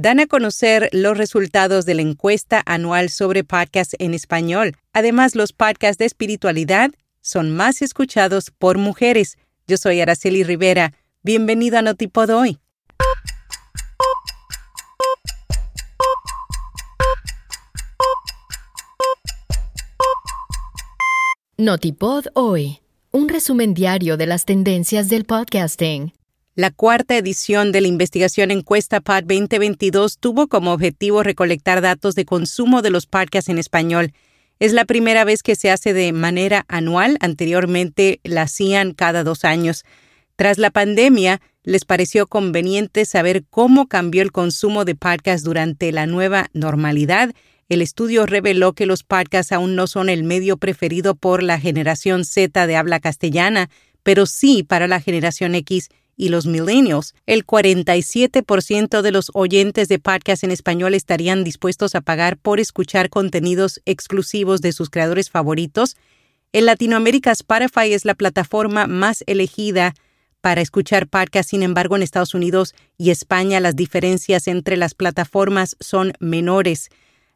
dan a conocer los resultados de la encuesta anual sobre podcasts en español. Además, los podcasts de espiritualidad son más escuchados por mujeres. Yo soy Araceli Rivera. Bienvenido a Notipod hoy. Notipod hoy, un resumen diario de las tendencias del podcasting. La cuarta edición de la investigación encuesta PAD 2022 tuvo como objetivo recolectar datos de consumo de los podcasts en español. Es la primera vez que se hace de manera anual, anteriormente la hacían cada dos años. Tras la pandemia, les pareció conveniente saber cómo cambió el consumo de podcasts durante la nueva normalidad el estudio reveló que los podcasts aún no son el medio preferido por la generación Z de habla castellana, pero sí para la generación X y los millennials. El 47% de los oyentes de podcasts en español estarían dispuestos a pagar por escuchar contenidos exclusivos de sus creadores favoritos. En Latinoamérica, Spotify es la plataforma más elegida para escuchar podcasts. Sin embargo, en Estados Unidos y España las diferencias entre las plataformas son menores.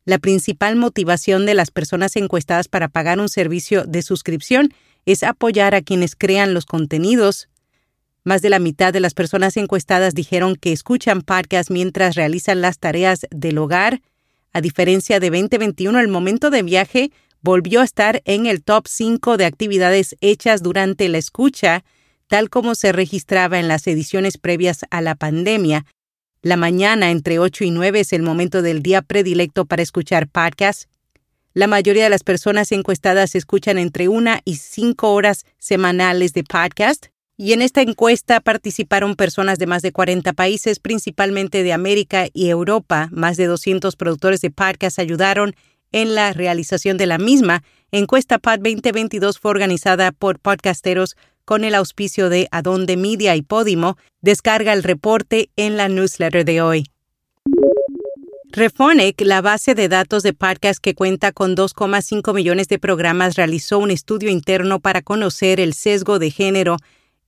La principal motivación de las personas encuestadas para pagar un servicio de suscripción es apoyar a quienes crean los contenidos. Más de la mitad de las personas encuestadas dijeron que escuchan podcasts mientras realizan las tareas del hogar. A diferencia de 2021, el momento de viaje volvió a estar en el top 5 de actividades hechas durante la escucha, tal como se registraba en las ediciones previas a la pandemia, la mañana entre 8 y 9 es el momento del día predilecto para escuchar podcasts. La mayoría de las personas encuestadas escuchan entre una y cinco horas semanales de podcast. Y en esta encuesta participaron personas de más de 40 países, principalmente de América y Europa. Más de 200 productores de podcast ayudaron en la realización de la misma. Encuesta Pod 2022 fue organizada por podcasteros con el auspicio de Adonde Media y Podimo, descarga el reporte en la newsletter de hoy. Refonic, la base de datos de podcast que cuenta con 2,5 millones de programas, realizó un estudio interno para conocer el sesgo de género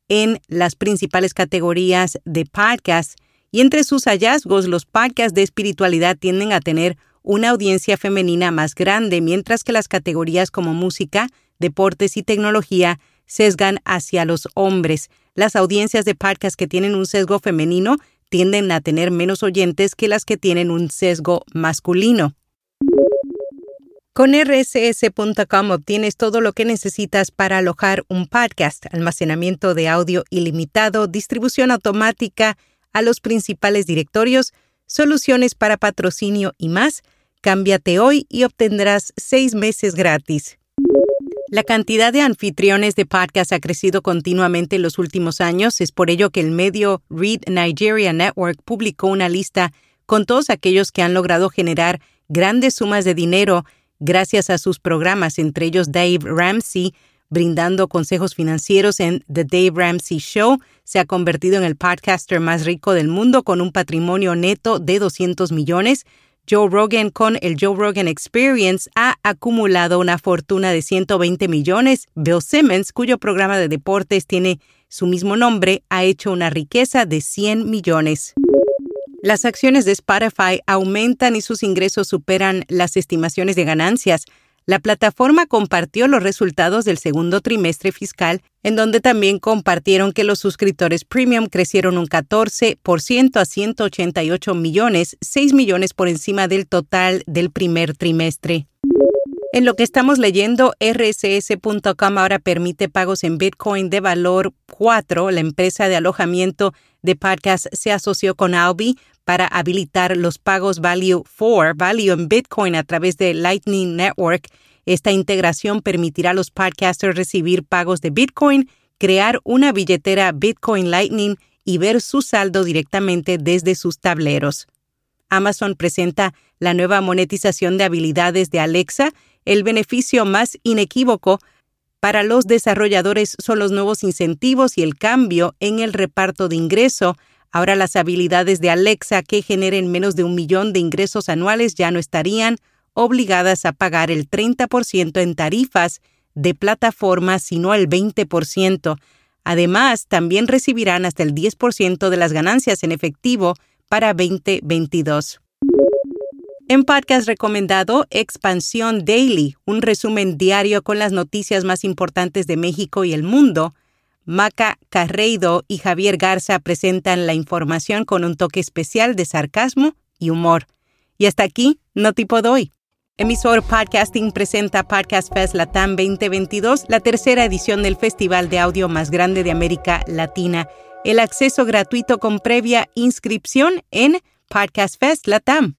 en las principales categorías de podcast y entre sus hallazgos los podcasts de espiritualidad tienden a tener una audiencia femenina más grande, mientras que las categorías como música, deportes y tecnología sesgan hacia los hombres. Las audiencias de podcasts que tienen un sesgo femenino tienden a tener menos oyentes que las que tienen un sesgo masculino. Con rss.com obtienes todo lo que necesitas para alojar un podcast, almacenamiento de audio ilimitado, distribución automática a los principales directorios, soluciones para patrocinio y más. Cámbiate hoy y obtendrás seis meses gratis. La cantidad de anfitriones de podcast ha crecido continuamente en los últimos años. Es por ello que el medio Read Nigeria Network publicó una lista con todos aquellos que han logrado generar grandes sumas de dinero gracias a sus programas, entre ellos Dave Ramsey, brindando consejos financieros en The Dave Ramsey Show. Se ha convertido en el podcaster más rico del mundo con un patrimonio neto de 200 millones. Joe Rogan con el Joe Rogan Experience ha acumulado una fortuna de 120 millones. Bill Simmons, cuyo programa de deportes tiene su mismo nombre, ha hecho una riqueza de 100 millones. Las acciones de Spotify aumentan y sus ingresos superan las estimaciones de ganancias. La plataforma compartió los resultados del segundo trimestre fiscal, en donde también compartieron que los suscriptores premium crecieron un 14% a 188 millones, 6 millones por encima del total del primer trimestre. En lo que estamos leyendo, rss.com ahora permite pagos en Bitcoin de valor 4. La empresa de alojamiento de podcast se asoció con Albi para habilitar los pagos Value 4, Value en Bitcoin a través de Lightning Network. Esta integración permitirá a los podcasters recibir pagos de Bitcoin, crear una billetera Bitcoin Lightning y ver su saldo directamente desde sus tableros. Amazon presenta la nueva monetización de habilidades de Alexa. El beneficio más inequívoco para los desarrolladores son los nuevos incentivos y el cambio en el reparto de ingreso Ahora las habilidades de Alexa que generen menos de un millón de ingresos anuales ya no estarían obligadas a pagar el 30% en tarifas de plataforma, sino el 20%. Además, también recibirán hasta el 10% de las ganancias en efectivo para 2022. En podcast recomendado, Expansión Daily, un resumen diario con las noticias más importantes de México y el mundo. Maca Carreido y Javier Garza presentan la información con un toque especial de sarcasmo y humor. Y hasta aquí, no tipo doy. Emisor Podcasting presenta Podcast Fest Latam 2022, la tercera edición del festival de audio más grande de América Latina. El acceso gratuito con previa inscripción en Podcast Fest Latam.